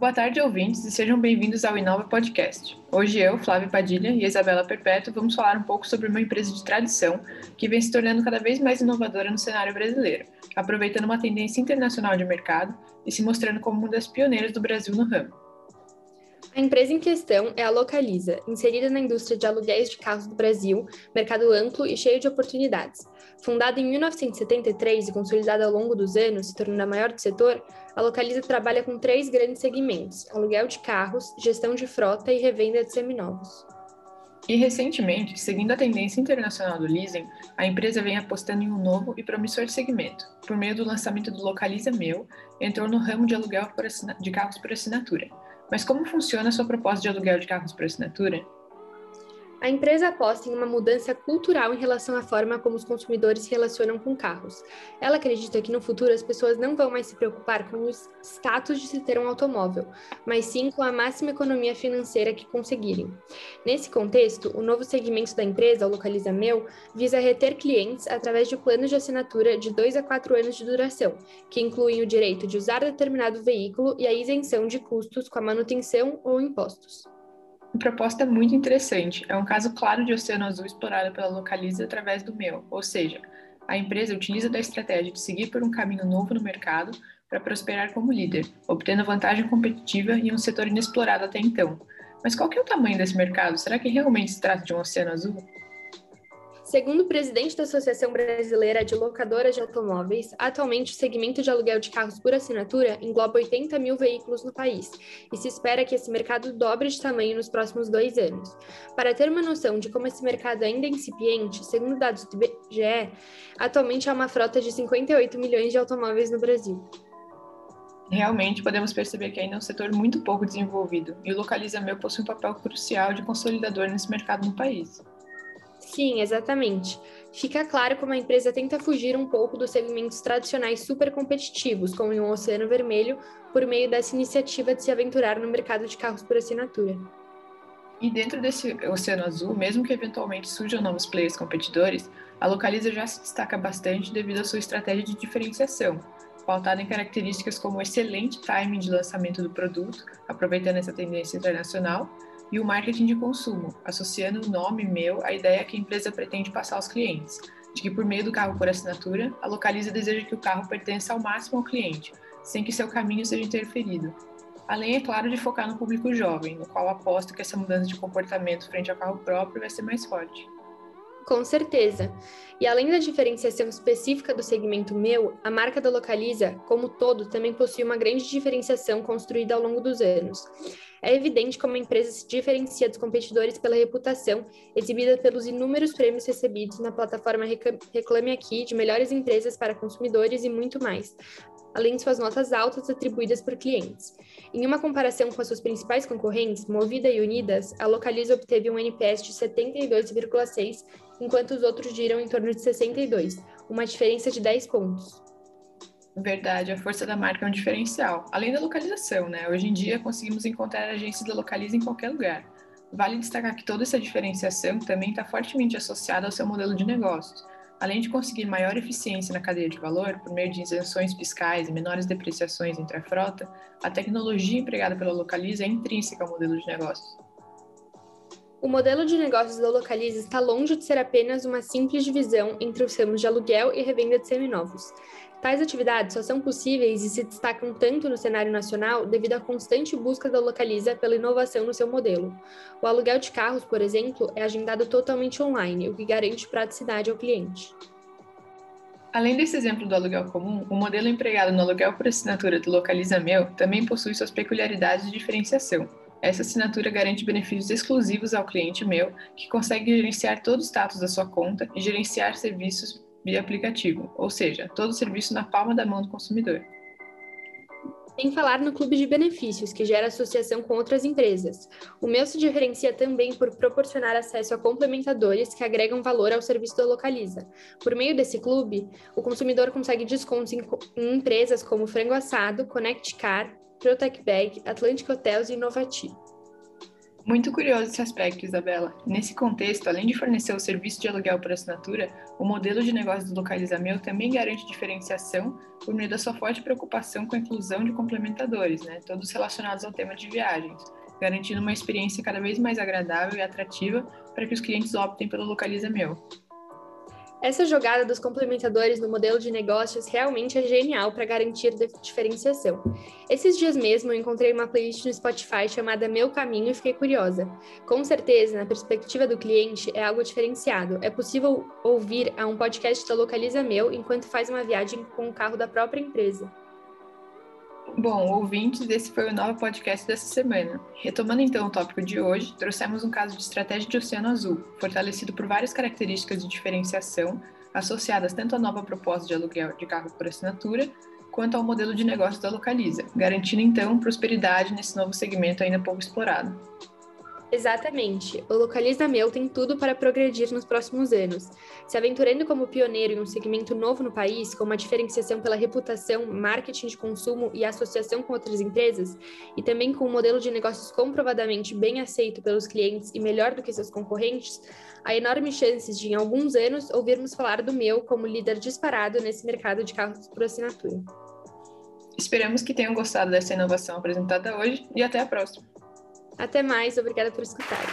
Boa tarde, ouvintes, e sejam bem-vindos ao Inova Podcast. Hoje eu, Flávia Padilha e Isabela Perpétuo vamos falar um pouco sobre uma empresa de tradição que vem se tornando cada vez mais inovadora no cenário brasileiro, aproveitando uma tendência internacional de mercado e se mostrando como uma das pioneiras do Brasil no ramo. A empresa em questão é a Localiza, inserida na indústria de aluguéis de carros do Brasil, mercado amplo e cheio de oportunidades. Fundada em 1973 e consolidada ao longo dos anos, se tornando a maior do setor, a Localiza trabalha com três grandes segmentos: aluguel de carros, gestão de frota e revenda de seminovos. E recentemente, seguindo a tendência internacional do leasing, a empresa vem apostando em um novo e promissor segmento. Por meio do lançamento do Localiza Meu, entrou no ramo de aluguel de carros por assinatura. Mas como funciona a sua proposta de aluguel de carros por assinatura? A empresa aposta em uma mudança cultural em relação à forma como os consumidores se relacionam com carros. Ela acredita que no futuro as pessoas não vão mais se preocupar com o status de se ter um automóvel, mas sim com a máxima economia financeira que conseguirem. Nesse contexto, o novo segmento da empresa, o Localiza Meu, visa reter clientes através de planos de assinatura de 2 a 4 anos de duração, que incluem o direito de usar determinado veículo e a isenção de custos com a manutenção ou impostos. Proposta muito interessante. É um caso claro de oceano azul explorado pela Localiza através do meu, ou seja, a empresa utiliza da estratégia de seguir por um caminho novo no mercado para prosperar como líder, obtendo vantagem competitiva em um setor inexplorado até então. Mas qual que é o tamanho desse mercado? Será que realmente se trata de um oceano azul? Segundo o presidente da Associação Brasileira de Locadoras de Automóveis, atualmente o segmento de aluguel de carros por assinatura engloba 80 mil veículos no país e se espera que esse mercado dobre de tamanho nos próximos dois anos. Para ter uma noção de como esse mercado ainda é incipiente, segundo dados do IBGE, atualmente há uma frota de 58 milhões de automóveis no Brasil. Realmente podemos perceber que ainda é um setor muito pouco desenvolvido e o Localiza Meu possui um papel crucial de consolidador nesse mercado no país. Sim, exatamente. Fica claro como a empresa tenta fugir um pouco dos segmentos tradicionais super competitivos, como em um Oceano Vermelho, por meio dessa iniciativa de se aventurar no mercado de carros por assinatura. E dentro desse Oceano Azul, mesmo que eventualmente surjam novos players competidores, a Localiza já se destaca bastante devido à sua estratégia de diferenciação, pautada em características como o excelente timing de lançamento do produto, aproveitando essa tendência internacional, e o marketing de consumo, associando o nome meu à ideia que a empresa pretende passar aos clientes, de que por meio do carro por assinatura, a Localiza deseja que o carro pertença ao máximo ao cliente, sem que seu caminho seja interferido. Além, é claro, de focar no público jovem, no qual aposto que essa mudança de comportamento frente ao carro próprio vai ser mais forte. Com certeza. E além da diferenciação específica do segmento meu, a marca da Localiza, como todo, também possui uma grande diferenciação construída ao longo dos anos. É evidente como a empresa se diferencia dos competidores pela reputação exibida pelos inúmeros prêmios recebidos na plataforma Reclame Aqui de melhores empresas para consumidores e muito mais, além de suas notas altas atribuídas por clientes. Em uma comparação com as suas principais concorrentes, Movida e Unidas, a Localiza obteve um NPS de 72,6, enquanto os outros giram em torno de 62, uma diferença de 10 pontos. Verdade, a força da marca é um diferencial, além da localização, né? Hoje em dia conseguimos encontrar agências da Localiza em qualquer lugar. Vale destacar que toda essa diferenciação também está fortemente associada ao seu modelo de negócios. Além de conseguir maior eficiência na cadeia de valor, por meio de isenções fiscais e menores depreciações entre a frota, a tecnologia empregada pela Localiza é intrínseca ao modelo de negócios. O modelo de negócios da Localiza está longe de ser apenas uma simples divisão entre os ramos de aluguel e revenda de seminovos. Tais atividades só são possíveis e se destacam tanto no cenário nacional devido à constante busca da Localiza pela inovação no seu modelo. O aluguel de carros, por exemplo, é agendado totalmente online, o que garante praticidade ao cliente. Além desse exemplo do aluguel comum, o modelo empregado no aluguel por assinatura do Localiza Meu também possui suas peculiaridades de diferenciação. Essa assinatura garante benefícios exclusivos ao cliente meu, que consegue gerenciar todo o status da sua conta e gerenciar serviços via aplicativo, ou seja, todo o serviço na palma da mão do consumidor. Sem falar no clube de benefícios, que gera associação com outras empresas. O meu se diferencia também por proporcionar acesso a complementadores que agregam valor ao serviço da Localiza. Por meio desse clube, o consumidor consegue descontos em, em empresas como Frango Assado, Connect Car, Protec Bag, Atlantic Hotels e Inovati. Muito curioso esse aspecto, Isabela. Nesse contexto, além de fornecer o serviço de aluguel por assinatura, o modelo de negócio do Localiza Meu também garante diferenciação por meio da sua forte preocupação com a inclusão de complementadores, né, todos relacionados ao tema de viagens, garantindo uma experiência cada vez mais agradável e atrativa para que os clientes optem pelo Localiza Meu. Essa jogada dos complementadores no modelo de negócios realmente é genial para garantir diferenciação. Esses dias mesmo eu encontrei uma playlist no Spotify chamada Meu Caminho e fiquei curiosa. Com certeza, na perspectiva do cliente, é algo diferenciado. É possível ouvir a um podcast da Localiza Meu enquanto faz uma viagem com o carro da própria empresa. Bom, ouvintes, esse foi o novo podcast dessa semana. Retomando então o tópico de hoje, trouxemos um caso de estratégia de Oceano Azul, fortalecido por várias características de diferenciação associadas tanto à nova proposta de aluguel de carro por assinatura, quanto ao modelo de negócio da Localiza, garantindo então prosperidade nesse novo segmento ainda pouco explorado. Exatamente. O Localiza Meu tem tudo para progredir nos próximos anos. Se aventurando como pioneiro em um segmento novo no país, com uma diferenciação pela reputação, marketing de consumo e associação com outras empresas, e também com um modelo de negócios comprovadamente bem aceito pelos clientes e melhor do que seus concorrentes, há enormes chances de, em alguns anos, ouvirmos falar do Meu como líder disparado nesse mercado de carros por assinatura. Esperamos que tenham gostado dessa inovação apresentada hoje e até a próxima. Até mais, obrigada por escutar.